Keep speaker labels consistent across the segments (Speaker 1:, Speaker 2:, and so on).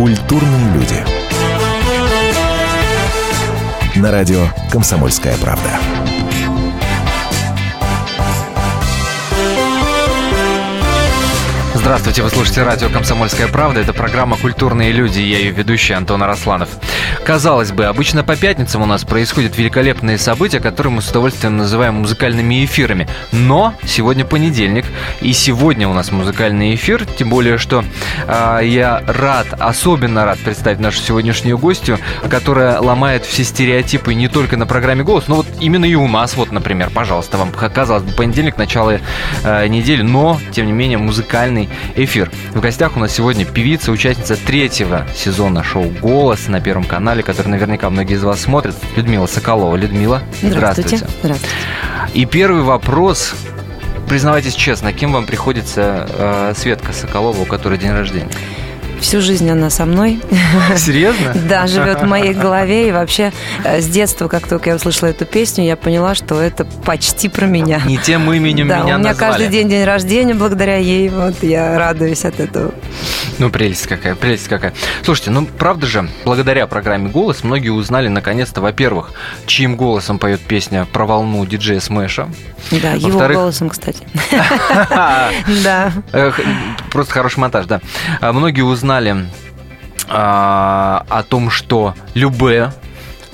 Speaker 1: Культурные люди. На радио «Комсомольская правда».
Speaker 2: Здравствуйте, вы слушаете радио «Комсомольская правда». Это программа «Культурные люди». Я ее ведущий Антон Арасланов. Казалось бы, обычно по пятницам у нас происходят великолепные события, которые мы с удовольствием называем музыкальными эфирами. Но сегодня понедельник, и сегодня у нас музыкальный эфир, тем более, что э, я рад, особенно рад представить нашу сегодняшнюю гостью, которая ломает все стереотипы не только на программе «Голос», но вот именно и у нас, вот, например, пожалуйста, вам казалось бы, понедельник, начало э, недели, но, тем не менее, музыкальный эфир. В гостях у нас сегодня певица, участница третьего сезона шоу «Голос» на Первом канале, который наверняка многие из вас смотрят, Людмила Соколова. Людмила, здравствуйте.
Speaker 3: Здравствуйте. Здравствуйте.
Speaker 2: И первый вопрос. Признавайтесь честно, кем вам приходится э, Светка Соколова, у которой день рождения?
Speaker 3: Всю жизнь она со мной.
Speaker 2: Серьезно?
Speaker 3: Да, живет в моей голове. И вообще э, с детства, как только я услышала эту песню, я поняла, что это почти про меня.
Speaker 2: Не тем именем
Speaker 3: Да,
Speaker 2: меня
Speaker 3: у меня
Speaker 2: назвали.
Speaker 3: каждый день день рождения благодаря ей. Вот я радуюсь от этого.
Speaker 2: Ну, прелесть какая, прелесть какая. Слушайте, ну, правда же, благодаря программе «Голос» многие узнали, наконец-то, во-первых, чьим голосом поет песня про волну диджея Смэша.
Speaker 3: Да, его голосом, кстати. Да.
Speaker 2: Просто хороший монтаж, да. А, Многие узнали а, о том, что Любе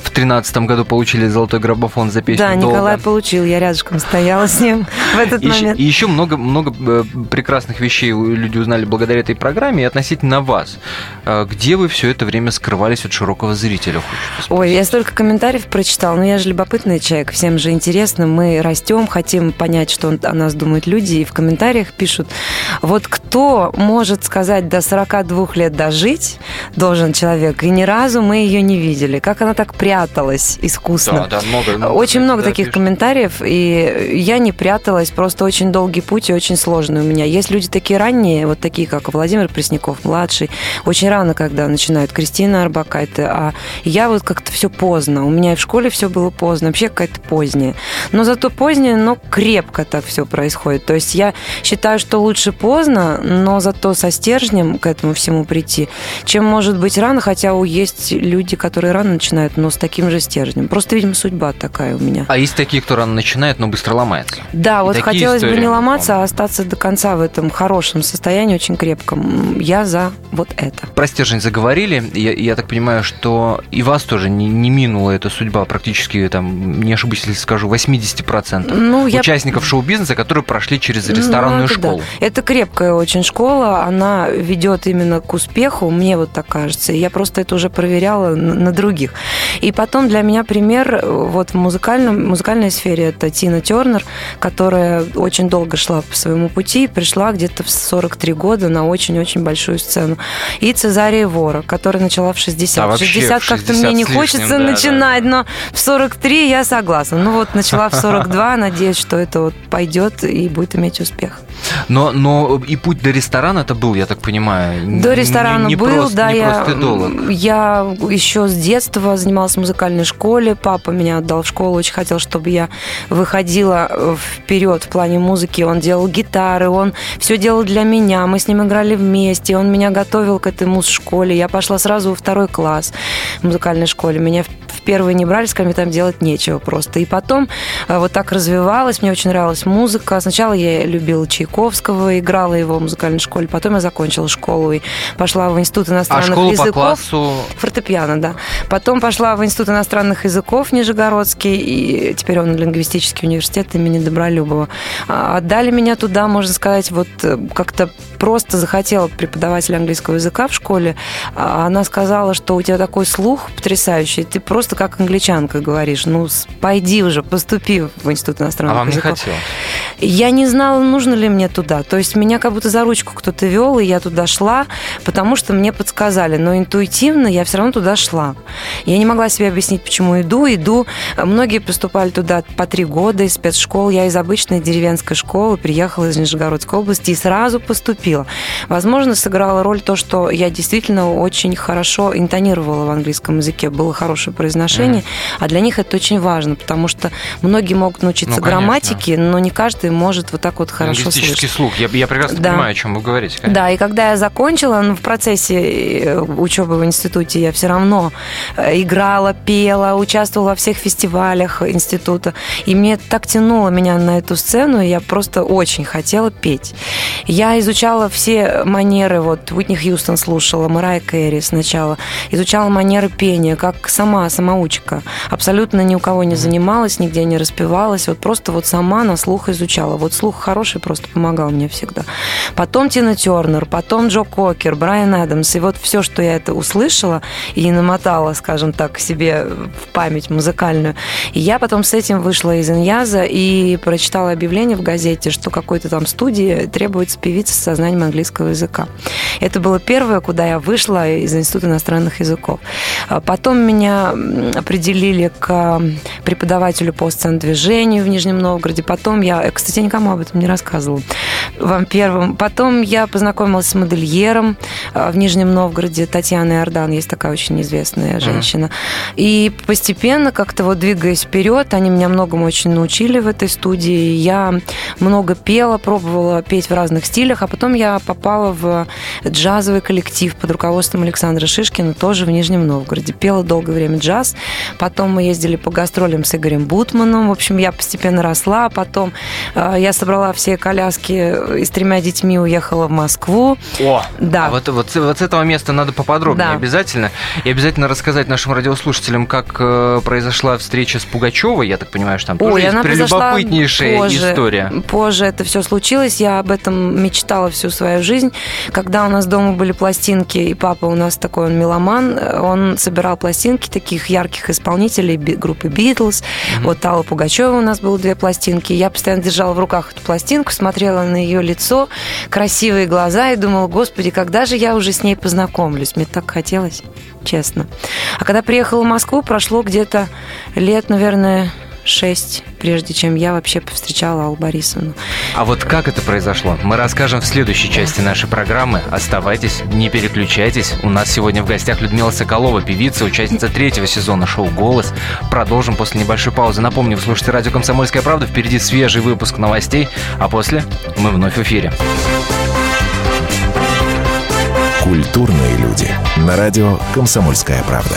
Speaker 2: в тринадцатом году получили золотой граммофон за песню
Speaker 3: Да,
Speaker 2: «Долго».
Speaker 3: Николай получил. Я рядышком стояла с ним в этот
Speaker 2: И,
Speaker 3: момент.
Speaker 2: и еще много, много э, прекрасных вещей люди узнали благодаря этой программе. И относительно вас, э, где вы все это время скрывались от широкого зрителя?
Speaker 3: Ой, я столько комментариев прочитала, но я же любопытный человек, всем же интересно, мы растем, хотим понять, что о нас думают люди, и в комментариях пишут, вот кто может сказать до 42 лет дожить должен человек, и ни разу мы ее не видели, как она так пряталась искусно.
Speaker 2: Да, да, много, много,
Speaker 3: Очень много
Speaker 2: да,
Speaker 3: таких
Speaker 2: пишут.
Speaker 3: комментариев, и я не пряталась, просто очень долгий путь и очень сложный у меня. Есть люди такие ранние, вот такие, как Владимир Пресняков, младший, очень рано, когда начинают, Кристина Арбакайте, а я вот как-то все поздно. У меня и в школе все было поздно, вообще какая-то поздняя. Но зато поздняя, но крепко так все происходит. То есть я считаю, что лучше поздно, но зато со стержнем к этому всему прийти, чем может быть рано, хотя есть люди, которые рано начинают, но с таким же стержнем. Просто, видимо, судьба такая у меня.
Speaker 2: А есть такие, кто рано начинает, но быстро ломается.
Speaker 3: Да, вот
Speaker 2: такие
Speaker 3: хотелось бы
Speaker 2: истории
Speaker 3: не
Speaker 2: мы
Speaker 3: ломаться, а остаться до конца в этом хорошем состоянии, очень крепком. Я за вот это.
Speaker 2: Про стержень заговорили. Я, я так понимаю, что и вас тоже не, не минула эта судьба практически, там, не ошибусь, если скажу, 80%
Speaker 3: Ну, я
Speaker 2: участников шоу-бизнеса, которые прошли через
Speaker 3: Ну,
Speaker 2: ресторанную
Speaker 3: это да.
Speaker 2: школу.
Speaker 3: Это крепкая очень школа, она ведет именно к успеху, мне вот так кажется. И Я просто это уже проверяла на, на других. И потом для меня пример э, вот в музыкальном, музыкальной сфере это Тина Тернер, которая очень долго шла по своему пути и пришла где-то в 43 года на очень-очень большую сцену. И Цезария Вора, которая начала в 60.
Speaker 2: А
Speaker 3: в
Speaker 2: вообще
Speaker 3: 60
Speaker 2: в
Speaker 3: как-то
Speaker 2: 60
Speaker 3: мне не
Speaker 2: лишним,
Speaker 3: хочется
Speaker 2: да, да,
Speaker 3: начинать, но в 43 я согласна. Ну вот начала в 42, надеюсь, что это вот пойдет и будет иметь успех.
Speaker 2: Но, но и путь до ресторана это был, я так понимаю.
Speaker 3: До
Speaker 2: не-
Speaker 3: ресторана
Speaker 2: не
Speaker 3: был,
Speaker 2: прост-
Speaker 3: да,
Speaker 2: не
Speaker 3: я,
Speaker 2: и
Speaker 3: я еще с детства занималась в музыкальной школе, папа меня отдал в школу, очень хотел, чтобы я выходила вперед в плане музыки, он делал гитары, он все делал для меня, мы с ним играли вместе, он меня готовил к этой муз-школе, я пошла сразу во второй класс в музыкальной школе, меня в первый не брали, сказали, там делать нечего просто. И потом э, вот так развивалась, мне очень нравилась музыка. Сначала я любила Чайковского, играла его в музыкальной школе, потом я закончила школу и пошла в институт
Speaker 2: А
Speaker 3: иностранных
Speaker 2: школу по
Speaker 3: языков.
Speaker 2: классу...
Speaker 3: Фортепиано, да. Потом пошла в Институт иностранных языков Нижегородский, и теперь он лингвистический университет имени Добролюбова. А, Отдали меня туда, можно сказать, вот э, как-то просто захотела преподаватель английского языка в школе. А Она сказала, что у тебя такой слух потрясающий, ты просто как англичанка говоришь. Ну, пойди уже, поступи в Институт
Speaker 2: А
Speaker 3: иностранных
Speaker 2: вам не хотелось?
Speaker 3: Я не знала, нужно ли мне туда. То есть меня как будто за ручку кто-то вел, и я туда шла, потому что мне подсказали. Но интуитивно я все равно туда шла. Я не могла себе объяснить, почему иду. Иду. Многие поступали туда по три года из спецшкол. Я из обычной деревенской школы приехала из Нижегородской области и сразу поступила. Возможно, сыграла роль то, что я действительно очень хорошо интонировала в английском языке. Было хорошее произношение. Mm. А для них это очень важно, потому что многие могут научиться ну, грамматике, но не каждый может вот так вот хорошо слышать.
Speaker 2: слух. Я, я прекрасно да. понимаю, о чем вы говорите. Конечно.
Speaker 3: Да, и когда я закончила, ну, в процессе э, учебы в институте я все равно э, играла, пела, участвовала во всех фестивалях института. И мне так тянуло меня на эту сцену, и я просто очень хотела петь. Я изучала все манеры, вот Уитни Хьюстон слушала, Марай Кэрри сначала, изучала манеры пения, как сама, самоучка. Абсолютно ни у кого не занималась, нигде не распевалась, вот просто вот сама на слух изучала. Вот слух хороший просто помогал мне всегда. Потом Тина Тернер, потом Джо Кокер, Брайан Адамс, и вот все, что я это услышала и намотала, скажем так, себе в память музыкальную. И я потом с этим вышла из Иньяза и прочитала объявление в газете, что какой-то там студии требуется певица с сознанием английского языка. Это было первое, куда я вышла из Института иностранных языков. А потом меня определили к преподавателю по сцен-движению в Нижнем Новгороде. Потом я, кстати, никому об этом не рассказывала вам первым. Потом я познакомилась с модельером а, в Нижнем Новгороде, Татьяной Ордан, есть такая очень известная женщина. Uh-huh. И постепенно, как-то вот двигаясь вперед, они меня многому очень научили в этой студии. Я много пела, пробовала петь в разных стилях, а потом я попала в джазовый коллектив под руководством Александра Шишкина, тоже в Нижнем Новгороде. Пела долгое время джаз, потом мы ездили по гастролям с Игорем Бутманом, в общем, я постепенно росла, потом э, я собрала все коляски и с тремя детьми уехала в Москву.
Speaker 2: О, да. А вот, вот, вот с этого места надо поподробнее да. обязательно. И обязательно рассказать нашим радиослушателям, как э, произошла встреча с Пугачевой. Я так понимаю, что там Ой, тоже она есть прелюбопытнейшая позже, история.
Speaker 3: Позже это все случилось. Я об этом мечтала всю свою жизнь. Когда у нас дома были пластинки, и папа у нас такой, он меломан, он собирал пластинки таких ярких исполнителей группы Битлз. Mm-hmm. Вот Алла Пугачева у нас было две пластинки. Я постоянно держала в руках эту пластинку, смотрела на ее лицо, красивые глаза и думала, господи, когда же я уже с ней познакомлюсь? Мне так хотелось, честно. А когда приехала в Москву, прошло где-то лет, наверное, шесть, прежде чем я вообще повстречала Аллу Борисовну.
Speaker 2: А вот как это произошло, мы расскажем в следующей части нашей программы. Оставайтесь, не переключайтесь. У нас сегодня в гостях Людмила Соколова, певица, участница третьего сезона шоу «Голос». Продолжим после небольшой паузы. Напомню, вы слушаете радио «Комсомольская правда». Впереди свежий выпуск новостей, а после мы вновь в эфире.
Speaker 1: Культурные люди. На радио «Комсомольская правда».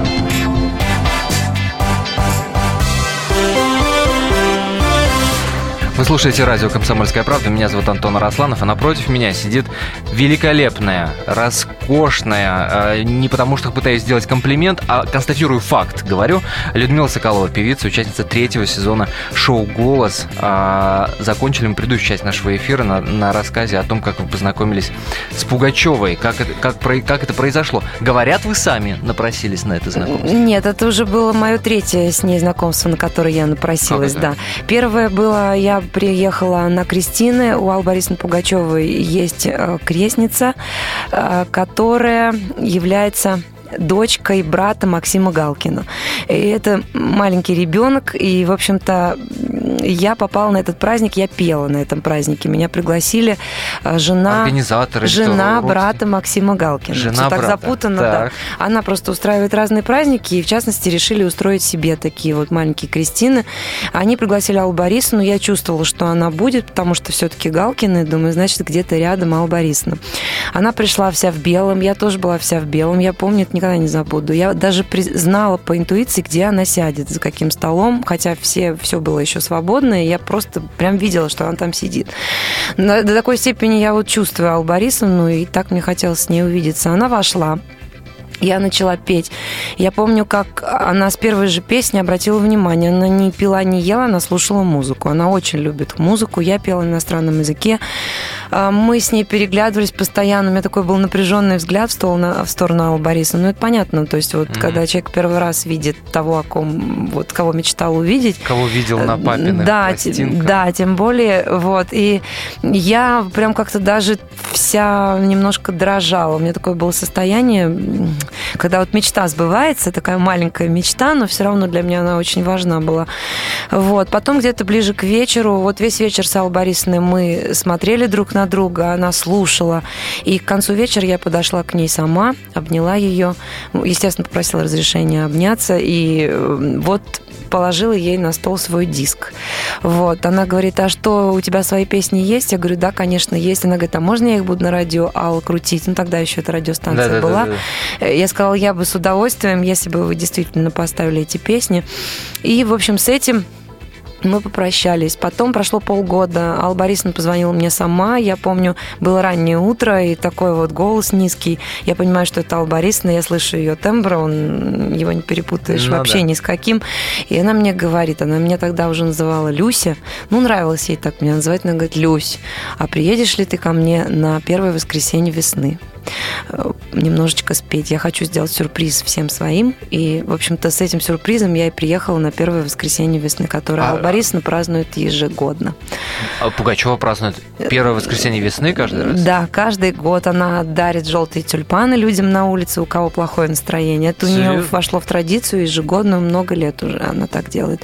Speaker 2: Вы слушаете радио «Комсомольская правда». Меня зовут Антон Арасланов, а напротив меня сидит великолепная, роскошная, э, не потому что пытаюсь сделать комплимент, а констатирую факт, говорю, Людмила Соколова, певица, участница третьего сезона шоу «Голос». Э, закончили мы предыдущую часть нашего эфира на, на рассказе о том, как вы познакомились с Пугачевой, как это, как, как это произошло. Говорят, вы сами напросились на это знакомство?
Speaker 3: Нет, это уже было мое третье с ней знакомство, на которое я напросилась, да. Первое было, я приехала на Кристины. У Аллы Борисовны Пугачевой есть э, крестница, э, которая является дочкой брата Максима Галкина. И это маленький ребенок, и, в общем-то, я попала на этот праздник, я пела на этом празднике. Меня пригласили а, жена...
Speaker 2: Организаторы.
Speaker 3: Жена брата Максима Галкина.
Speaker 2: Жена
Speaker 3: Все
Speaker 2: брата.
Speaker 3: так запутанно, так. да. Она просто устраивает разные праздники, и, в частности, решили устроить себе такие вот маленькие крестины. Они пригласили Аллу Борисовну, я чувствовала, что она будет, потому что все-таки Галкины, думаю, значит, где-то рядом Алла Борисовна. Она пришла вся в белом, я тоже была вся в белом, я помню, это никогда не забуду. Я даже знала по интуиции, где она сядет, за каким столом, хотя все, все было еще свободно свободная, я просто прям видела, что она там сидит. До такой степени я вот чувствую Аллу Борисовну, и так мне хотелось с ней увидеться. Она вошла, я начала петь. Я помню, как она с первой же песни обратила внимание. Она не пила, не ела, она слушала музыку. Она очень любит музыку. Я пела на иностранном языке. А, мы с ней переглядывались постоянно. У меня такой был напряженный взгляд в сторону, в сторону Аллы Борисовны. Ну, это понятно. То есть вот mm-hmm. когда человек первый раз видит того, о ком, вот, кого мечтал увидеть.
Speaker 2: Кого видел на папиных
Speaker 3: да,
Speaker 2: пластинках.
Speaker 3: Да, тем более. Вот. И я прям как-то даже вся немножко дрожала. У меня такое было состояние когда вот мечта сбывается, такая маленькая мечта, но все равно для меня она очень важна была. Вот. Потом где-то ближе к вечеру, вот весь вечер с Аллой Борисовной мы смотрели друг на друга, она слушала. И к концу вечера я подошла к ней сама, обняла ее, естественно, попросила разрешения обняться. И э, вот положила ей на стол свой диск. Вот. Она говорит, а что, у тебя свои песни есть? Я говорю, да, конечно, есть. Она говорит, а можно я их буду на радио Алла крутить? Ну, тогда еще эта радиостанция да, была. Да, да, да. Я сказала, я бы с удовольствием, если бы вы действительно поставили эти песни. И, в общем, с этим мы попрощались. Потом прошло полгода. Алла Борисовна позвонила мне сама. Я помню, было раннее утро, и такой вот голос низкий. Я понимаю, что это Алла Борисовна, я слышу ее тембр, он, его не перепутаешь ну, вообще да. ни с каким. И она мне говорит, она меня тогда уже называла Люся. Ну, нравилось ей так меня называть. Она говорит, Люсь, а приедешь ли ты ко мне на первое воскресенье весны? Э, немножечко спеть. Я хочу сделать сюрприз всем своим. И, в общем-то, с этим сюрпризом я и приехала на первое воскресенье весны, которое а, Алла Борисовна празднует ежегодно.
Speaker 2: А Пугачева празднует первое воскресенье весны каждый раз?
Speaker 3: Да, каждый год она дарит желтые тюльпаны людям на улице, у кого плохое настроение. Это у нее вошло в традицию ежегодную, много лет уже она так делает.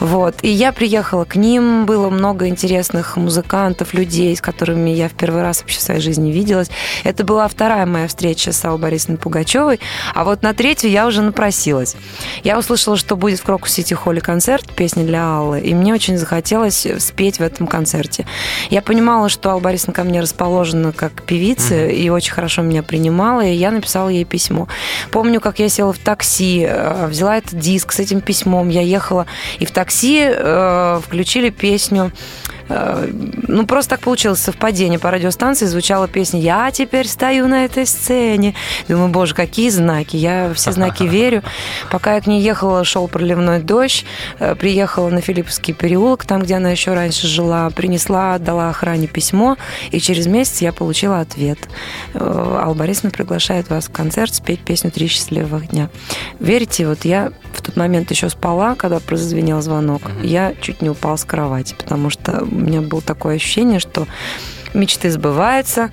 Speaker 3: Вот. И я приехала к ним, было много интересных музыкантов, людей, с которыми я в первый раз вообще в своей жизни виделась. Это была вторая моя встреча с Аллой Борисовной Пугачевой, а вот на третью я уже напросилась. Я услышала, что будет в Крокус Сити Холли концерт, песни для Аллы, и мне очень захотелось спеть в этом концерте. Я понимала, что Алла Борисовна ко мне расположена как певица mm-hmm. и очень хорошо меня принимала, и я написала ей письмо. Помню, как я села в такси, э, взяла этот диск с этим письмом, я ехала, и в такси э, включили песню ну, просто так получилось совпадение. По радиостанции звучала песня «Я теперь стою на этой сцене». Думаю, боже, какие знаки. Я все знаки верю. Пока я к ней ехала, шел проливной дождь. Э, приехала на Филипповский переулок, там, где она еще раньше жила. Принесла, отдала охране письмо. И через месяц я получила ответ. Э, Алла Борисовна приглашает вас в концерт спеть песню «Три счастливых дня». Верите, вот я в тот момент еще спала, когда прозвенел звонок. Я чуть не упала с кровати, потому что у меня было такое ощущение, что мечты сбываются,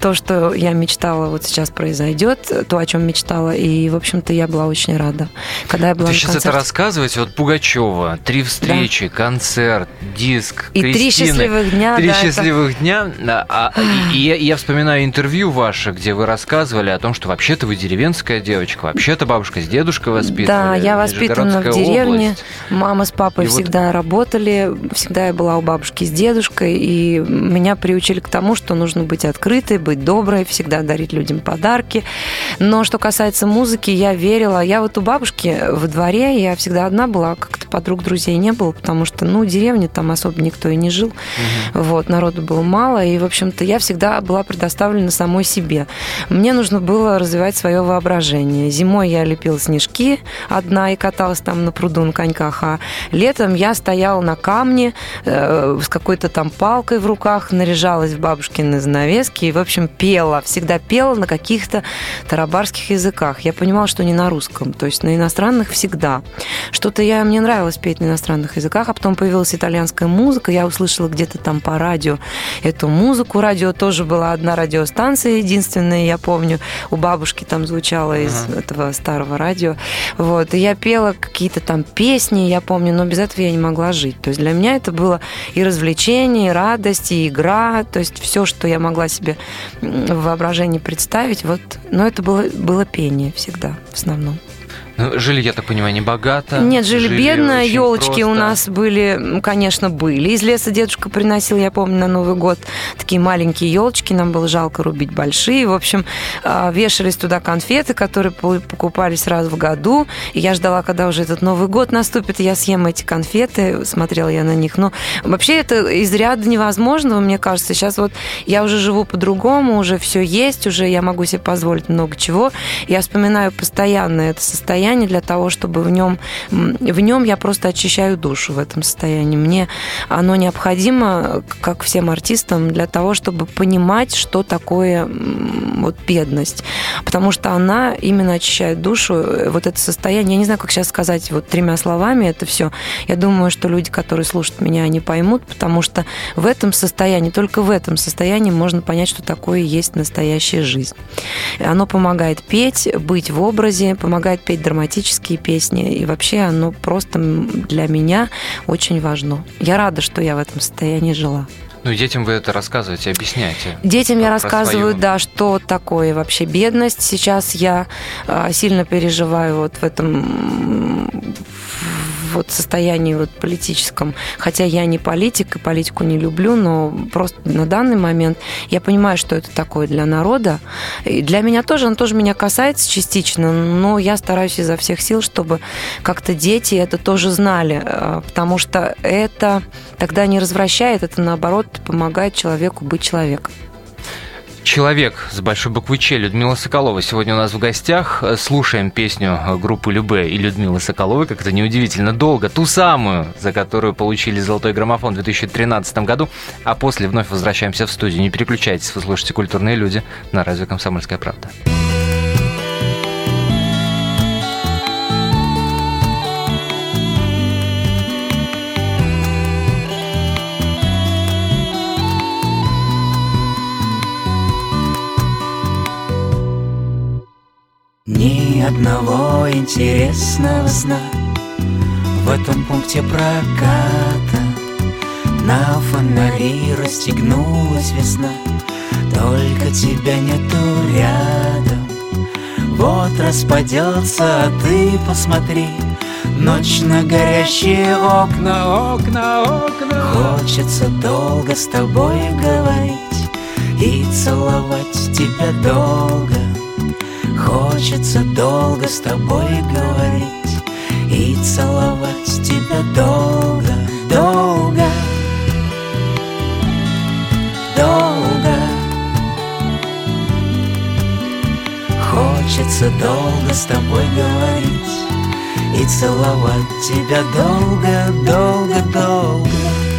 Speaker 3: то, что я мечтала, вот сейчас произойдет, то, о чем мечтала. И, в общем-то, я была очень рада. Когда я была
Speaker 2: Вы сейчас концерте... это рассказываете, вот Пугачева, три встречи, да. концерт, диск,
Speaker 3: И
Speaker 2: Кристины,
Speaker 3: три счастливых дня.
Speaker 2: Три
Speaker 3: да,
Speaker 2: счастливых это... дня. А, и, и я, я вспоминаю интервью ваше, где вы рассказывали о том, что вообще-то вы деревенская девочка, вообще-то бабушка с дедушкой воспитывали.
Speaker 3: Да, я воспитана в деревне. Область. Мама с папой и всегда вот... работали, всегда я была у бабушки с дедушкой, и меня приучили к тому, что нужно быть открытой, быть доброй, всегда дарить людям подарки. Но что касается музыки, я верила. Я вот у бабушки во дворе, я всегда одна была, как-то подруг, друзей не было, потому что, ну, деревни там особо никто и не жил. Угу. Вот, народу было мало, и, в общем-то, я всегда была предоставлена самой себе. Мне нужно было развивать свое воображение. Зимой я лепила снежки одна и каталась там на пруду на коньках, а летом я стояла на камне э, с какой-то там палкой в руках, наряжалась в бабушкины занавески и, в общем, пела, всегда пела на каких-то тарабарских языках. Я понимала, что не на русском, то есть на иностранных всегда. Что-то я, мне нравилось петь на иностранных языках, а потом появилась итальянская музыка, я услышала где-то там по радио эту музыку. Радио тоже была одна радиостанция единственная, я помню, у бабушки там звучала из uh-huh. этого старого радио. Вот, и я пела какие-то там песни, я помню, но без этого я не могла жить. То есть для меня это было и развлечение, и радость, и игра, то есть все, что я могла себе в воображении представить. Вот, но это было, было пение всегда, в основном.
Speaker 2: Ну, жили, я так понимаю, не богато.
Speaker 3: Нет, жили, жили бедно. Елочки у нас были, конечно, были. Из леса дедушка приносил, я помню, на Новый год такие маленькие елочки. Нам было жалко рубить большие. В общем, а, вешались туда конфеты, которые покупались раз в году. И я ждала, когда уже этот Новый год наступит, и я съем эти конфеты. Смотрела я на них. Но вообще это из ряда невозможного, мне кажется. Сейчас вот я уже живу по-другому, уже все есть, уже я могу себе позволить много чего. Я вспоминаю постоянно это состояние состоянии для того, чтобы в нем, в нем я просто очищаю душу в этом состоянии. Мне оно необходимо, как всем артистам, для того, чтобы понимать, что такое вот бедность. Потому что она именно очищает душу. Вот это состояние, я не знаю, как сейчас сказать вот тремя словами это все. Я думаю, что люди, которые слушают меня, они поймут, потому что в этом состоянии, только в этом состоянии можно понять, что такое есть настоящая жизнь. Оно помогает петь, быть в образе, помогает петь драматически драматические песни. И вообще оно просто для меня очень важно. Я рада, что я в этом состоянии жила.
Speaker 2: Ну, детям вы это рассказываете, объясняете.
Speaker 3: Детям я рассказываю, свою... да, что такое вообще бедность. Сейчас я а, сильно переживаю вот в этом вот состоянии вот политическом, хотя я не политик и политику не люблю, но просто на данный момент я понимаю, что это такое для народа. И для меня тоже, он тоже меня касается частично, но я стараюсь изо всех сил, чтобы как-то дети это тоже знали, э, потому что это тогда не развращает, это наоборот помогает человеку быть человеком.
Speaker 2: Человек с большой буквы Ч Людмила Соколова сегодня у нас в гостях. Слушаем песню группы Любе и Людмилы Соколовой, как это неудивительно, долго, ту самую, за которую получили золотой граммофон в 2013 году, а после вновь возвращаемся в студию. Не переключайтесь, вы слушаете «Культурные люди» на радио «Комсомольская правда».
Speaker 4: Одного интересного сна. В этом пункте проката На фонари расстегнулась весна. Только тебя нету рядом. Вот распадется, а ты посмотри. Ночь на горящие окна, окна, окна. Хочется долго с тобой говорить И целовать тебя долго Хочется долго с тобой говорить И целовать тебя долго, долго Долго. Хочется долго с тобой говорить И целовать тебя долго, долго, долго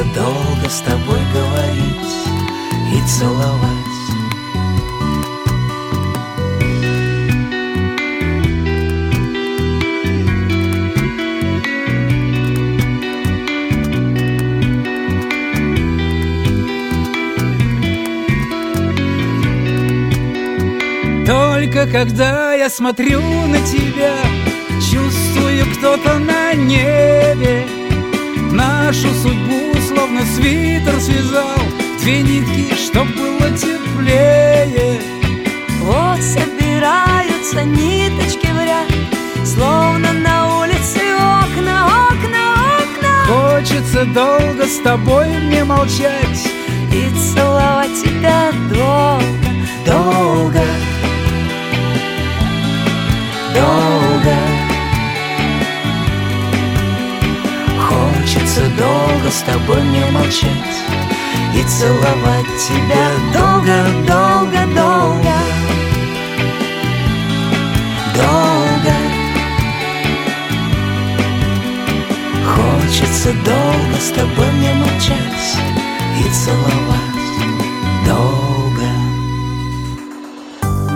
Speaker 4: Хочется долго с тобой говорить и целовать. Только когда я смотрю на тебя Чувствую кто-то на небе Нашу судьбу словно свитер связал Две нитки, чтоб было теплее.
Speaker 5: Вот собираются ниточки в ряд Словно на улице окна, окна, окна.
Speaker 4: Хочется долго с тобой мне молчать.
Speaker 5: И целовать тебя долго,
Speaker 4: долго долго с тобой не молчать И целовать тебя долго, долго, Хочется долго с тобой не молчать И целовать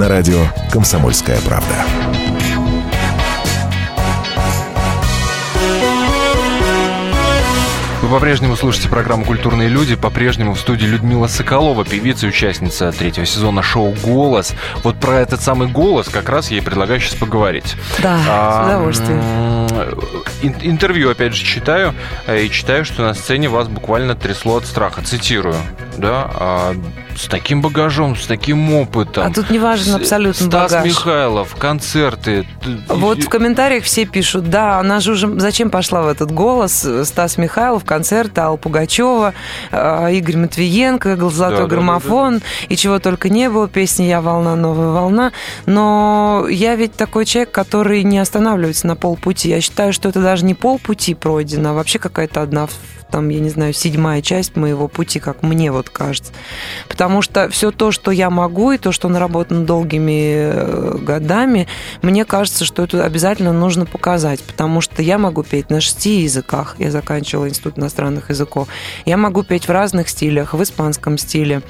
Speaker 1: На радио «Комсомольская правда».
Speaker 2: Вы по-прежнему слушаете программу «Культурные люди». По-прежнему в студии Людмила Соколова, певица и участница третьего сезона шоу «Голос». Вот про этот самый «Голос» как раз я и предлагаю сейчас поговорить.
Speaker 3: Да, с удовольствием.
Speaker 2: Интервью, опять же, читаю. э, И читаю, что на сцене вас буквально трясло от страха. Цитирую. Да, а, с таким багажом, с таким опытом.
Speaker 3: А тут не важен абсолютно
Speaker 2: Стас
Speaker 3: багаж.
Speaker 2: Михайлов, концерты.
Speaker 3: Вот в комментариях все пишут, да, она же уже зачем пошла в этот голос? Стас Михайлов, концерт Алла Пугачева, э, Игорь Матвиенко, «Золотой
Speaker 2: Да, да,
Speaker 3: граммофон, и чего только не было, песни «Я волна, новая волна». Но я ведь такой человек, который не останавливается на полпути. Я считаю, что это даже не полпути пройдено, а вообще какая-то одна там, я не знаю, седьмая часть моего пути, как мне вот кажется. Потому что все то, что я могу, и то, что наработано долгими э, годами, мне кажется, что это обязательно нужно показать, потому что я могу петь на шести языках, я заканчивала Институт иностранных языков, я могу петь в разных стилях, в испанском стиле,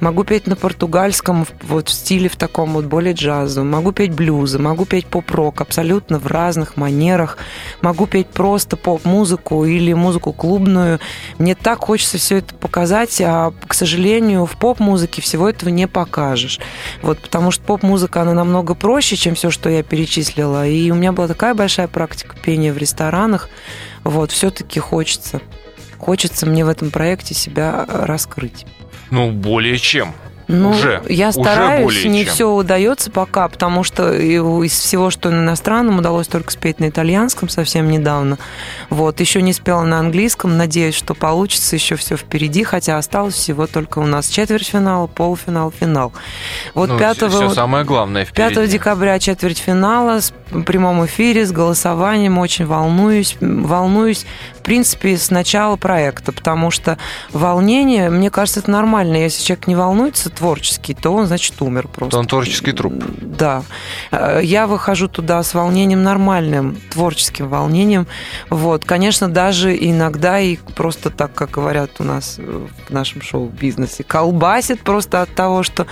Speaker 3: Могу петь на португальском, вот в стиле в таком вот более джазовом. Могу петь блюзы, могу петь поп-рок абсолютно в разных манерах. Могу петь просто поп-музыку или музыку клубную. Мне так хочется все это показать, а, к сожалению, в поп-музыке всего этого не покажешь. Вот, потому что поп-музыка, она намного проще, чем все, что я перечислила. И у меня была такая большая практика пения в ресторанах. Вот, все-таки хочется. Хочется мне в этом проекте себя раскрыть.
Speaker 2: Ну, более чем.
Speaker 3: Ну,
Speaker 2: Уже,
Speaker 3: я
Speaker 2: уже
Speaker 3: стараюсь,
Speaker 2: более
Speaker 3: не
Speaker 2: чем.
Speaker 3: все удается пока, потому что из всего, что на иностранном, удалось только спеть на итальянском совсем недавно. Вот, еще не спела на английском, надеюсь, что получится, еще все впереди, хотя осталось всего только у нас четвертьфинал, полуфинал, финал. Вот
Speaker 2: Ну,
Speaker 3: 5
Speaker 2: все самое главное впереди.
Speaker 3: 5 декабря четвертьфинала с прямом эфире, с голосованием. Очень волнуюсь. Волнуюсь, в принципе, с начала проекта, потому что волнение, мне кажется, это нормально. Если человек не волнуется творчески, то он, значит, умер просто.
Speaker 2: То он творческий труп.
Speaker 3: Да. Э, Я выхожу туда с волнением нормальным, творческим волнением. Вот. Конечно, даже иногда и просто так, как говорят у нас э, в нашем шоу-бизнесе, колбасит просто от того, что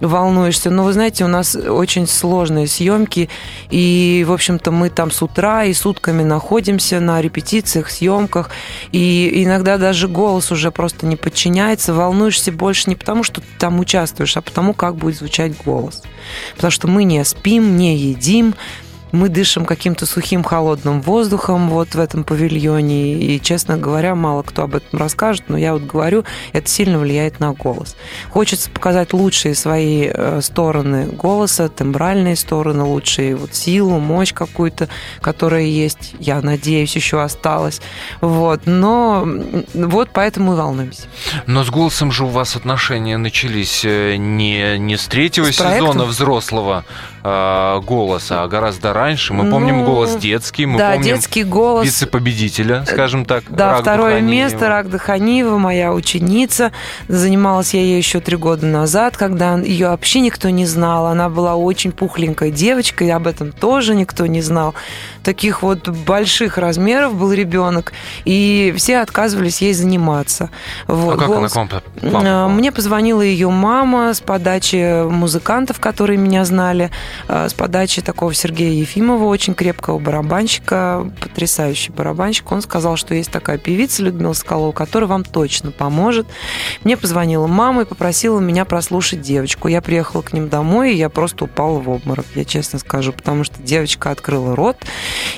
Speaker 3: волнуешься. Но вы знаете, у нас очень сложные съемки, и, в общем-то, мы там с утра и сутками находимся на репетициях, съемках, и иногда даже голос уже просто не подчиняется. Волнуешься больше не потому, что ты там участвуешь, а потому, как будет звучать голос. Потому что мы не спим, не едим, мы дышим каким-то сухим холодным воздухом вот в этом павильоне. И, честно говоря, мало кто об этом расскажет, но я вот говорю, это сильно влияет на голос. Хочется показать лучшие свои э, стороны голоса, тембральные стороны, лучшие вот силу, мощь какую-то, которая есть, я надеюсь, еще осталась. Вот. Но вот поэтому и волнуемся.
Speaker 2: Но с голосом же у вас отношения начались э, не, не с третьего
Speaker 3: С проектом?
Speaker 2: сезона взрослого э, голоса, а гораздо раньше. Мы помним
Speaker 3: Ну,
Speaker 2: голос детский, мы
Speaker 3: да,
Speaker 2: помним
Speaker 3: детский голос.
Speaker 2: вице-победителя, скажем так.
Speaker 3: Да,
Speaker 2: Рагду
Speaker 3: второе
Speaker 2: Ханиева.
Speaker 3: место Рагда Ханиева, моя ученица. Занималась я ей еще три года назад, когда ее вообще никто не знал. Она была очень пухленькой девочкой, об этом тоже никто не знал. Таких вот больших размеров был ребенок, и все отказывались ей заниматься. Вот.
Speaker 2: А как она
Speaker 3: Голос-
Speaker 2: к вам, по- к вам попала?
Speaker 3: Мне позвонила ее мама с подачи музыкантов, которые меня знали, а, с подачи такого Сергея Ефимова, очень крепкого барабанщика, потрясающий барабанщик. Он сказал, что есть такая певица Людмила Соколова, которая вам точно поможет. Мне позвонила мама и попросила меня прослушать девочку. Я приехала к ним домой, и я просто упала в обморок, я честно скажу, потому что девочка открыла рот,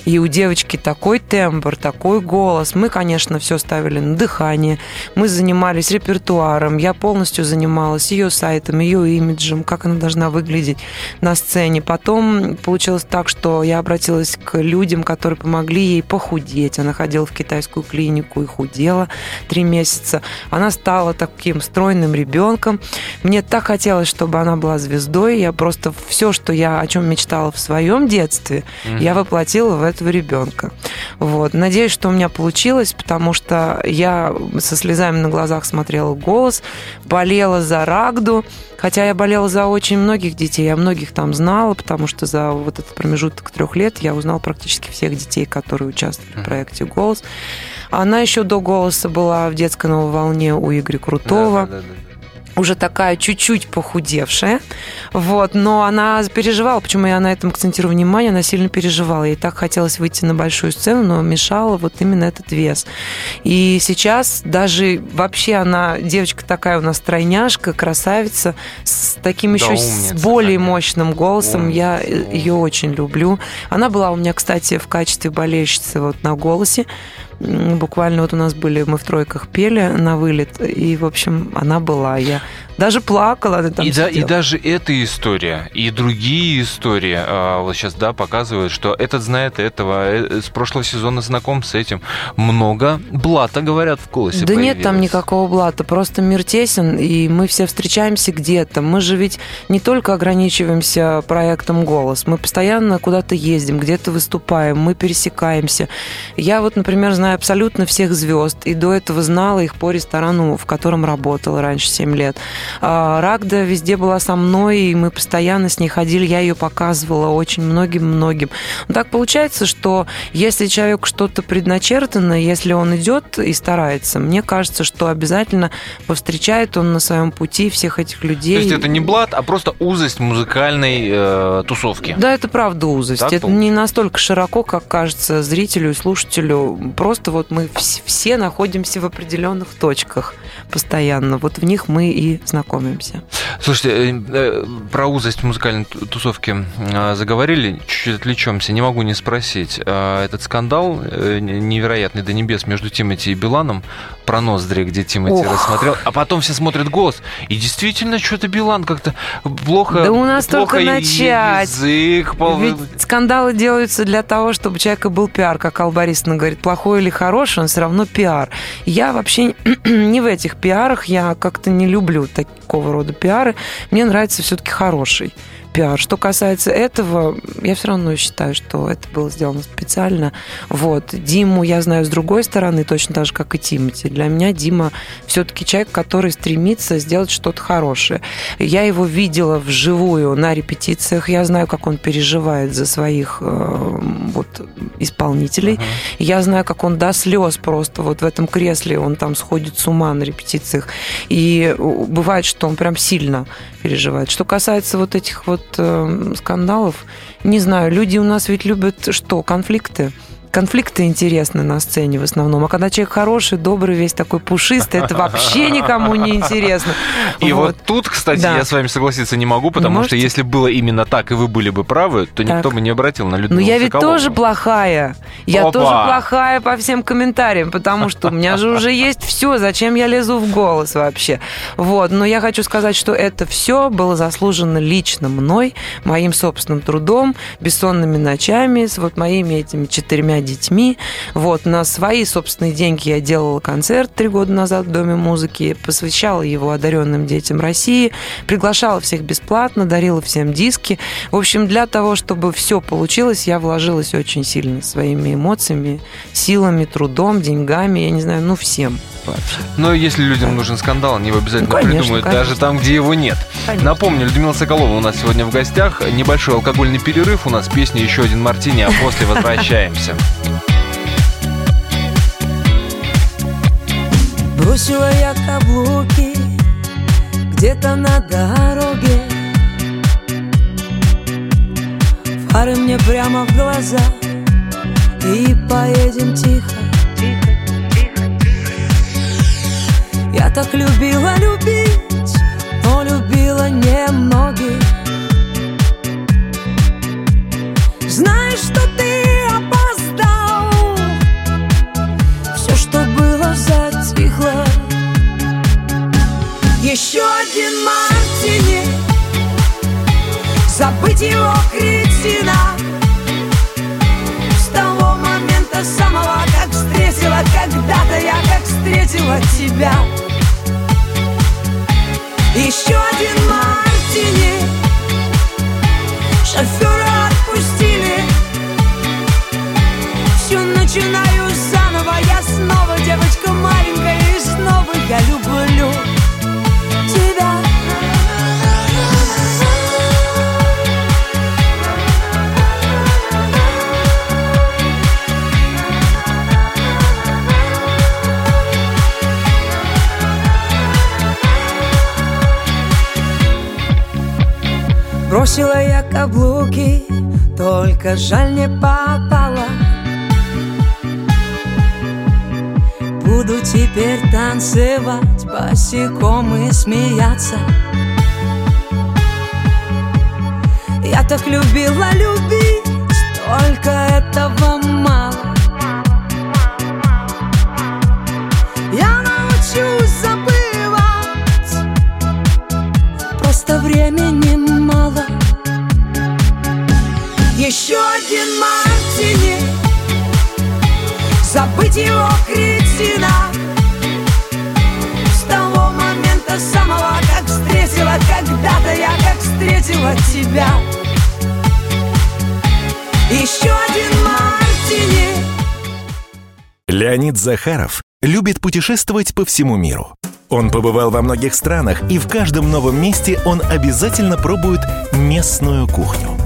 Speaker 3: и у девочки такой тембр, такой голос. Мы, конечно, все ставили на дыхание. Мы занимались репертуаром. Я полностью занималась ее сайтом, ее имиджем, как она должна выглядеть на сцене. Потом получилось так, что я обратилась к людям, которые помогли ей похудеть. Она ходила в китайскую клинику и худела три месяца. Она стала таким стройным ребенком. Мне так хотелось, чтобы она была звездой. Я просто все, что я о чем мечтала в своем детстве, я воплотила в этого ребенка. Вот. Надеюсь, что у меня получилось, потому что я со слезами на глазах смотрела голос, болела за Рагду, хотя я болела за очень многих детей, я многих там знала, потому что за вот этот промежуток трех лет я узнала практически всех детей, которые участвовали в проекте «Голос». Она еще до голоса была в детской новой волне у Игоря Крутого.
Speaker 2: Да, да, да, да.
Speaker 3: Уже такая чуть-чуть похудевшая, вот, но она переживала, почему я на этом акцентирую внимание, она сильно переживала, ей так хотелось выйти на большую сцену, но мешала вот именно этот вес. И сейчас даже вообще она, девочка такая у нас тройняшка, красавица, с таким
Speaker 2: Да,
Speaker 3: еще
Speaker 2: умница
Speaker 3: с более
Speaker 2: какая.
Speaker 3: мощным голосом,
Speaker 2: Умница,
Speaker 3: я
Speaker 2: умница.
Speaker 3: ее очень люблю. Она была у меня, кстати, в качестве болельщицы вот на голосе, Буквально вот у нас были, мы в тройках пели на вылет, и, в общем, она была. Я даже плакала. она там
Speaker 2: И, да, и даже эта история, и другие истории, а, вот сейчас, да, показывают, что этот знает этого, э, с прошлого сезона знаком с этим. Много блата, говорят, в голосе
Speaker 3: Да нет там
Speaker 2: появилось.
Speaker 3: никакого блата, просто мир тесен, и мы все встречаемся где-то. Мы же ведь не только ограничиваемся проектом «Голос», мы постоянно куда-то ездим, где-то выступаем, мы пересекаемся. Я вот, например, знаю абсолютно всех звезд, и до этого знала их по ресторану, в котором работала раньше 7 лет. А, Рагда везде была со мной, и мы постоянно с ней ходили, я ее показывала очень многим-многим. Но так получается, что если человеку что-то предначертано, если он идет и старается, мне кажется, что обязательно повстречает он на своем пути всех этих людей.
Speaker 2: То есть это не блат, а просто узость музыкальной э, тусовки.
Speaker 3: Да, это правда узость.
Speaker 2: Так
Speaker 3: это
Speaker 2: получается?
Speaker 3: не настолько широко, как кажется зрителю и слушателю. Просто вот мы вс- все находимся в определенных точках постоянно. Вот в них мы и знакомимся.
Speaker 2: Слушайте, э, э, про узость музыкальной ту- тусовки э, заговорили, чуть-чуть отвлечемся, не могу не спросить. Э, Этот скандал э, невероятный до небес между Тимати и Биланом про ноздри, где Тимати
Speaker 3: Ох.
Speaker 2: рассмотрел, а потом все смотрят голос, и действительно что-то Билан как-то плохо...
Speaker 3: Да у нас
Speaker 2: плохо
Speaker 3: только начать.
Speaker 2: Язык, пол-
Speaker 3: Ведь скандалы делаются для того, чтобы у человека был пиар, как Алла Борисовна говорит, плохой или хороший, он все равно пиар. Я вообще не в этих пиарах, я как-то не люблю такого рода пиары. Мне нравится все-таки хороший пиар. Что касается этого, я все равно считаю, что это было сделано специально. Вот. Диму я знаю с другой стороны, точно так же, как и Тимати. Для меня Дима все-таки человек, который стремится сделать что-то хорошее. Я его видела вживую на репетициях. Я знаю, как он переживает за своих э, вот, исполнителей. Я знаю, как он до слез просто вот в этом кресле, он там сходит с ума на репетициях. И э, бывает, что он прям сильно переживает. Что касается вот этих вот э, скандалов, не знаю, люди у нас ведь любят что, конфликты? Конфликты интересны на сцене в основном. А когда человек хороший, добрый, весь такой пушистый, это вообще никому не интересно.
Speaker 2: И вот, тут, кстати,
Speaker 3: Да.
Speaker 2: я с вами согласиться не могу, потому что
Speaker 3: можете?
Speaker 2: если было именно так, и вы были бы правы, то никто
Speaker 3: Так.
Speaker 2: бы не обратил на
Speaker 3: Ну,
Speaker 2: Людмилу
Speaker 3: я ведь
Speaker 2: Соколову.
Speaker 3: тоже плохая. Я
Speaker 2: Опа.
Speaker 3: тоже плохая по всем комментариям, потому что у меня же уже есть все. Зачем я лезу в голос вообще? Вот. Но я хочу сказать, что это все было заслужено лично мной, моим собственным трудом, бессонными ночами, с вот моими этими четырьмя детьми. Вот. На свои собственные деньги я делала концерт три года назад в Доме музыки, посвящала его одаренным детям России, приглашала всех бесплатно, дарила всем диски. В общем, для того, чтобы все получилось, я вложилась очень сильно своими эмоциями, силами, трудом, деньгами, я не знаю, ну всем вообще.
Speaker 2: Но если людям нужен скандал, они его обязательно
Speaker 3: Ну, конечно,
Speaker 2: придумают,
Speaker 3: конечно.
Speaker 2: даже там, где его нет.
Speaker 3: Конечно.
Speaker 2: Напомню, Людмила Соколова у нас сегодня в гостях. Небольшой алкогольный перерыв. У нас песня «Еще один мартини», а после возвращаемся.
Speaker 5: Бросила я каблуки где-то на дороге Фары мне прямо в глаза И поедем тихо Я так любила любить, но любила немногих. Знаешь, что ты опоздал? Все, что было, затихло. Еще один мартини. Забыть его кретина. С того момента самого, как встретила Когда-то я как встретила тебя Еще один мартини Шофера отпустили. Все начинаю заново. Я снова девочка маленькая И снова я люблю каблуки, только жаль не попала Буду теперь танцевать босиком и смеяться. Я так любила любить, только этого мало. Я научусь забывать, просто времени Еще один мартини, забыть его кретина С того момента самого, как встретила когда-то я, как встретила тебя Еще один мартини
Speaker 1: Леонид Захаров любит путешествовать по всему миру. Он побывал во многих странах, и в каждом новом месте он обязательно пробует местную кухню.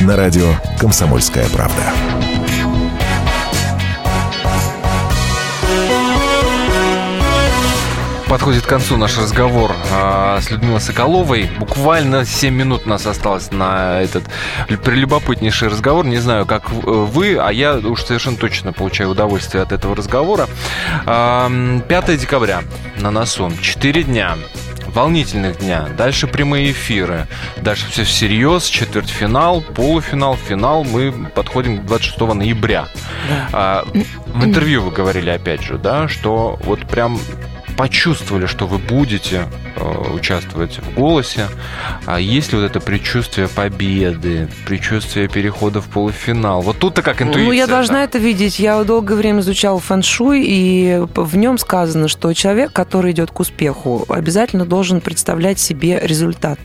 Speaker 1: На радио «Комсомольская правда».
Speaker 2: Подходит к концу наш разговор а, с Людмилой Соколовой. Буквально 7 минут у нас осталось на этот прелюбопытнейший разговор. Не знаю, как вы, а я уж совершенно точно получаю удовольствие от этого разговора. А, 5 декабря на носу. 4 дня волнительных дня. Дальше прямые эфиры. Дальше все всерьез. Четвертьфинал, полуфинал, финал. Мы подходим к 26 ноября. А, в интервью вы говорили, опять же, да, что вот прям почувствовали, что вы будете э, участвовать в голосе, а есть ли вот это предчувствие победы, предчувствие перехода в полуфинал? Вот тут-то как интуиция.
Speaker 3: Ну, я
Speaker 2: да?
Speaker 3: должна это видеть. Я долгое время изучала фэн-шуй, и в нем сказано, что человек, который идет к успеху, обязательно должен представлять себе результат,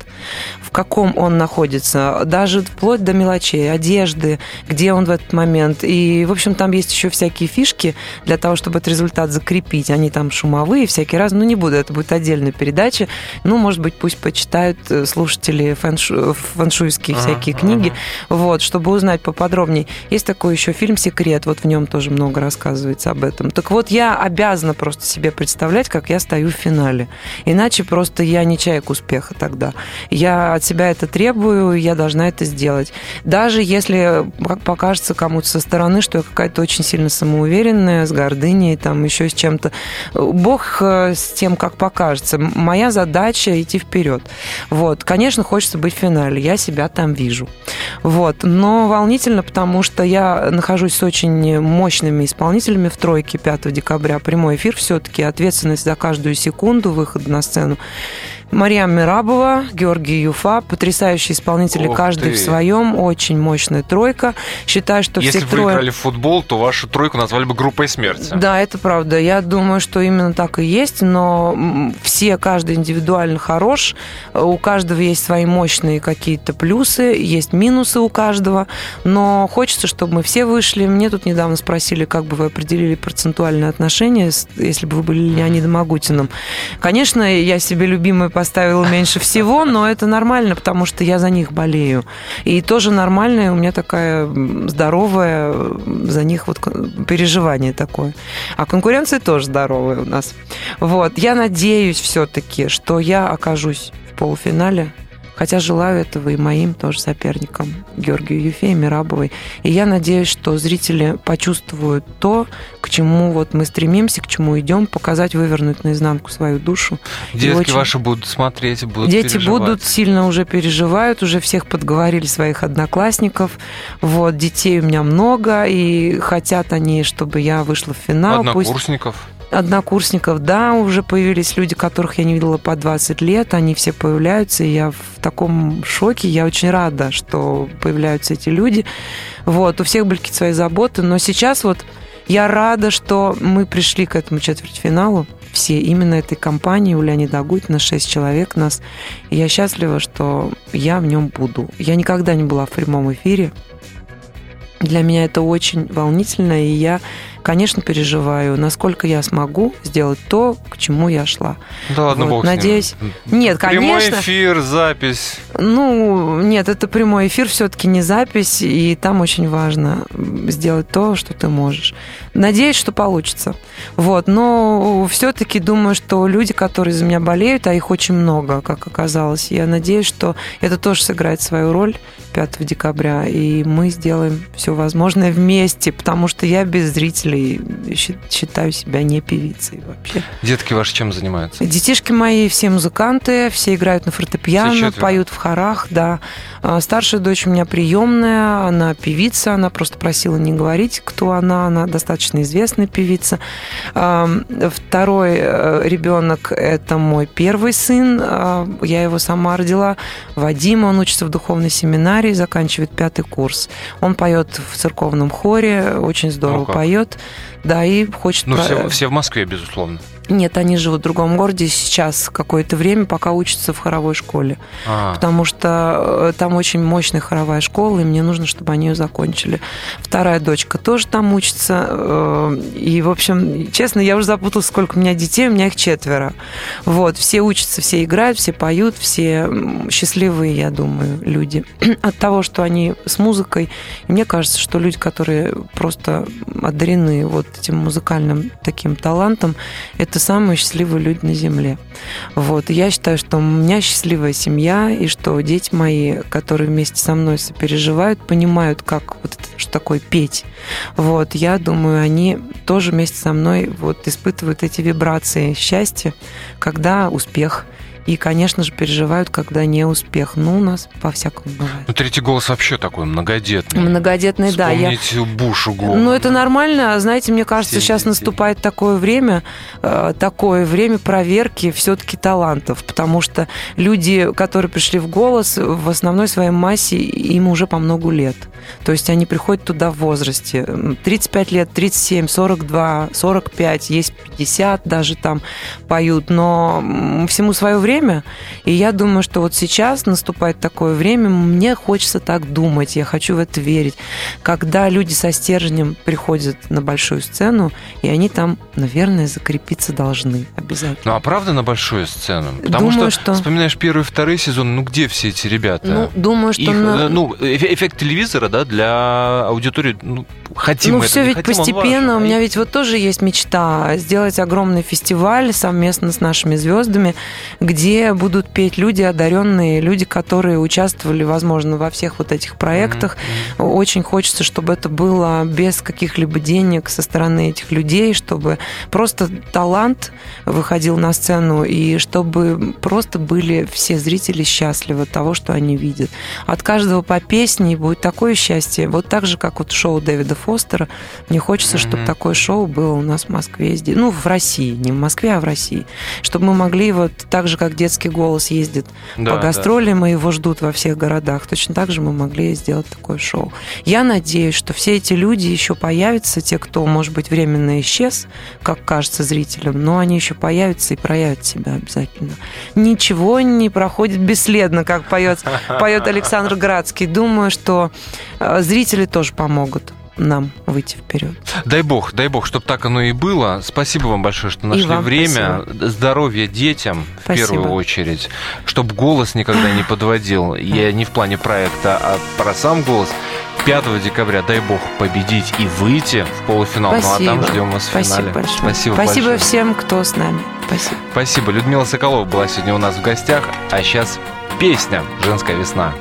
Speaker 3: в каком он находится, даже вплоть до мелочей, одежды, где он в этот момент. И, в общем, там есть еще всякие фишки для того, чтобы этот результат закрепить. Они там шумовые, всякие разные. Ну, не буду, это будет отдельная передача. Ну, может быть, пусть почитают э, слушатели фэншу... фэншуйские всякие книги, вот, чтобы узнать поподробнее. Есть такой еще фильм «Секрет», вот в нем тоже много рассказывается об этом. Так вот, я обязана просто себе представлять, как я стою в финале. Иначе просто я не человек успеха тогда. Я от себя это требую, я должна это сделать. Даже если покажется кому-то со стороны, что я какая-то очень сильно самоуверенная, с гордыней, там еще с чем-то. Бог э, с тем, как покажется. Моя задача идти вперед. Вот. Конечно, хочется быть в финале. Я себя там вижу. Вот. Но волнительно, потому что я нахожусь с очень мощными исполнителями в тройке 5 декабря. Прямой эфир все-таки, ответственность за каждую секунду выхода на сцену. Мария Мирабова, Георгий Юфа, потрясающие исполнители,
Speaker 2: Ух
Speaker 3: каждый
Speaker 2: ты.
Speaker 3: в своем, очень мощная тройка. Считаю, что
Speaker 2: Если
Speaker 3: все
Speaker 2: бы вы
Speaker 3: трое...
Speaker 2: играли в футбол, то вашу тройку назвали бы группой смерти.
Speaker 3: Да, это правда. Я думаю, что именно так и есть, но все, каждый индивидуально хорош, у каждого есть свои мощные какие-то плюсы, есть минусы у каждого, но хочется, чтобы мы все вышли. Мне тут недавно спросили, как бы вы определили процентуальное отношение, если бы вы были Леонидом Агутиным. Конечно, я себе любимой поставила меньше всего, но это нормально, потому что я за них болею. И тоже нормальное у меня такая здоровая за них вот переживание такое. А конкуренция тоже здоровая у нас. Вот. Я надеюсь все-таки, что я окажусь в полуфинале. Хотя желаю этого и моим тоже соперникам, Георгию Ефе и Мирабовой. И я надеюсь, что зрители почувствуют то, к чему вот мы стремимся, к чему идем, показать, вывернуть наизнанку свою душу.
Speaker 2: Детки
Speaker 3: очень-
Speaker 2: ваши будут смотреть, будут
Speaker 3: Дети
Speaker 2: переживать.
Speaker 3: будут сильно уже переживают, уже всех подговорили своих одноклассников. Вот, детей у меня много, и хотят они, чтобы я вышла в финал. Пусть
Speaker 2: Однокурсников.
Speaker 3: да, уже появились люди, которых я не видела по 20 лет, они все появляются, и я в таком шоке, я очень рада, что появляются эти люди. Вот, у всех были какие-то свои заботы, но сейчас вот я рада, что мы пришли к этому четвертьфиналу. все именно этой компании у Леонида Агутина, шесть человек нас. И я счастлива, что я в нем буду. Я никогда не была в прямом эфире. Для меня это очень волнительно, и я конечно, переживаю, насколько я смогу сделать то, к чему я шла.
Speaker 2: Да ладно,
Speaker 3: Вот,
Speaker 2: бог
Speaker 3: надеюсь- Нет,
Speaker 2: Прямой
Speaker 3: конечно.
Speaker 2: эфир, запись.
Speaker 3: Ну, нет, это прямой эфир, все-таки не запись, и там очень важно сделать то, что ты можешь. Надеюсь, что получится. Вот, но все-таки думаю, что люди, которые за меня болеют, а их очень много, как оказалось, я надеюсь, что это тоже сыграет свою роль 5 декабря, и мы сделаем все возможное вместе, потому что я без зрителей считаю себя не певицей вообще.
Speaker 2: Детки ваши чем занимаются?
Speaker 3: Детишки мои все музыканты, все играют на фортепиано, поют в хорах, да. А, Старшая дочь у меня приемная, она певица, она просто просила не говорить, кто она, она достаточно известная певица. Второй э, ребенок – это мой первый сын, а, я его сама родила. Вадим, он учится в духовной семинарии, заканчивает пятый курс. Он поет в церковном хоре, очень здорово
Speaker 2: Ну как.
Speaker 3: поет. Да, и хочет...
Speaker 2: Ну,
Speaker 3: про-
Speaker 2: все, все в Москве, безусловно.
Speaker 3: Нет, они живут в другом городе сейчас какое-то время, пока учатся в хоровой школе.
Speaker 2: А,
Speaker 3: Потому что э, там очень мощная хоровая школа, и мне нужно, чтобы они ее закончили. Вторая дочка тоже там учится. э, И, в общем, честно, я уже запуталась, сколько у меня детей, у меня их четверо. Вот, все учатся, все играют, все поют, все счастливые, я думаю, люди. От того, что они с музыкой. И мне кажется, что люди, которые просто одарены вот этим музыкальным таким талантом, это самые счастливые люди на Земле. Вот. Я считаю, что у меня счастливая семья, и что дети мои, которые вместе со мной сопереживают, понимают, как вот это, что такое петь. Вот. Я думаю, они тоже вместе со мной вот испытывают эти вибрации счастья, когда успех. И, конечно же, переживают, когда не успех. Ну, у нас по-всякому бывает.
Speaker 2: ну, третий голос вообще такой многодетный.
Speaker 3: Многодетный, да. Я,
Speaker 2: Вспомните Буш углом.
Speaker 3: ну, это нормально. Знаете, мне кажется, сейчас наступает такое время, э, такое время проверки все-таки талантов, потому что люди, которые пришли в голос, в основной своей массе им уже по много лет. То есть они приходят туда в возрасте. М, 35 лет, 37, 42, 45, есть 50 даже там поют, но всему свое время. И я думаю, что вот сейчас наступает такое время, мне хочется так думать, я хочу в это верить. Когда люди со стержнем приходят на большую сцену, и они там, наверное, закрепиться должны обязательно.
Speaker 2: Ну, а правда на большую сцену? Потому
Speaker 3: Думаю,
Speaker 2: что,
Speaker 3: что-
Speaker 2: вспоминаешь первый и второй сезон, ну где все эти ребята?
Speaker 3: Ну, думаю, что...
Speaker 2: Их,
Speaker 3: на-
Speaker 2: э, ну, эф- эффект телевизора, да, для аудитории, ну, хотим
Speaker 3: ну, все ведь
Speaker 2: хотим,
Speaker 3: постепенно.
Speaker 2: важен.
Speaker 3: У меня ведь вот тоже есть мечта сделать огромный фестиваль совместно с нашими звездами, где будут петь люди одаренные, люди, которые участвовали, возможно, во всех вот этих проектах. Очень хочется, чтобы это было без каких-либо денег со стороны этих людей, чтобы просто талант выходил на сцену, и чтобы просто были все зрители счастливы от того, что они видят. От каждого по песне будет такое счастье. Вот так же, как вот шоу Дэвида Фостера. Мне хочется, чтобы
Speaker 2: Мгм.
Speaker 3: такое шоу было у нас в Москве. здесь. Ну, в России. Не в Москве, а в России. Чтобы мы могли вот так же, как детский голос ездит
Speaker 2: Да,
Speaker 3: по
Speaker 2: да.
Speaker 3: гастролям, и его ждут во всех городах. Точно так же мы могли сделать такое шоу. Я надеюсь, что все эти люди еще появятся, те, кто, может быть, временно исчез, как кажется зрителям, но они еще появятся и проявят себя обязательно. Ничего не проходит бесследно, как поет, поет Александр Градский. Думаю, что э, зрители тоже помогут нам выйти вперед.
Speaker 2: Дай бог, дай бог, чтобы так оно и было. Спасибо вам большое, что нашли время. Здоровья детям в
Speaker 3: Спасибо.
Speaker 2: первую очередь. Чтобы голос никогда не подводил. Я не в плане проекта, а про сам голос. 5 декабря, дай бог, победить и выйти в полуфинал. Ну а
Speaker 3: Спасибо.
Speaker 2: там ждем вас в
Speaker 3: Спасибо
Speaker 2: финале.
Speaker 3: большое.
Speaker 2: Спасибо,
Speaker 3: Спасибо
Speaker 2: большое.
Speaker 3: всем, кто с нами. Спасибо.
Speaker 2: Спасибо. Людмила Соколова была сегодня у нас в гостях. А сейчас песня «Женская весна».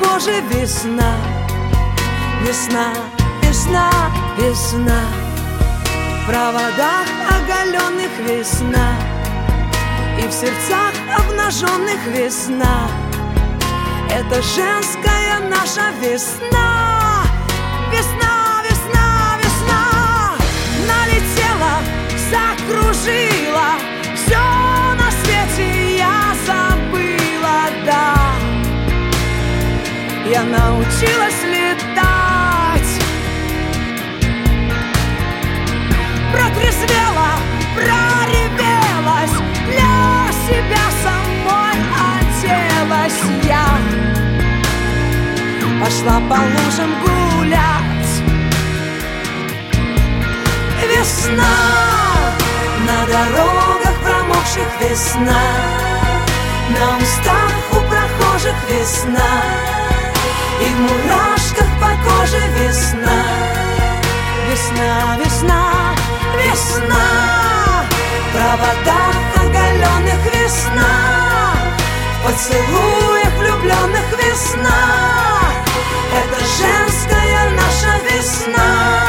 Speaker 3: Коже весна. Весна, весна, весна. В проводах оголенных весна. И в сердцах обнаженных весна. Это женская наша весна. Весна, весна, весна. Налетела, закружила. Все Я научилась летать. Протрезвела, проревелась Для себя самой оделась я. Пошла по лужам гулять. Весна На дорогах промокших весна На устах у прохожих весна И в мурашках по коже весна. Весна, весна, весна. В проводах оголенных весна. В поцелуях влюбленных весна. Это женская наша весна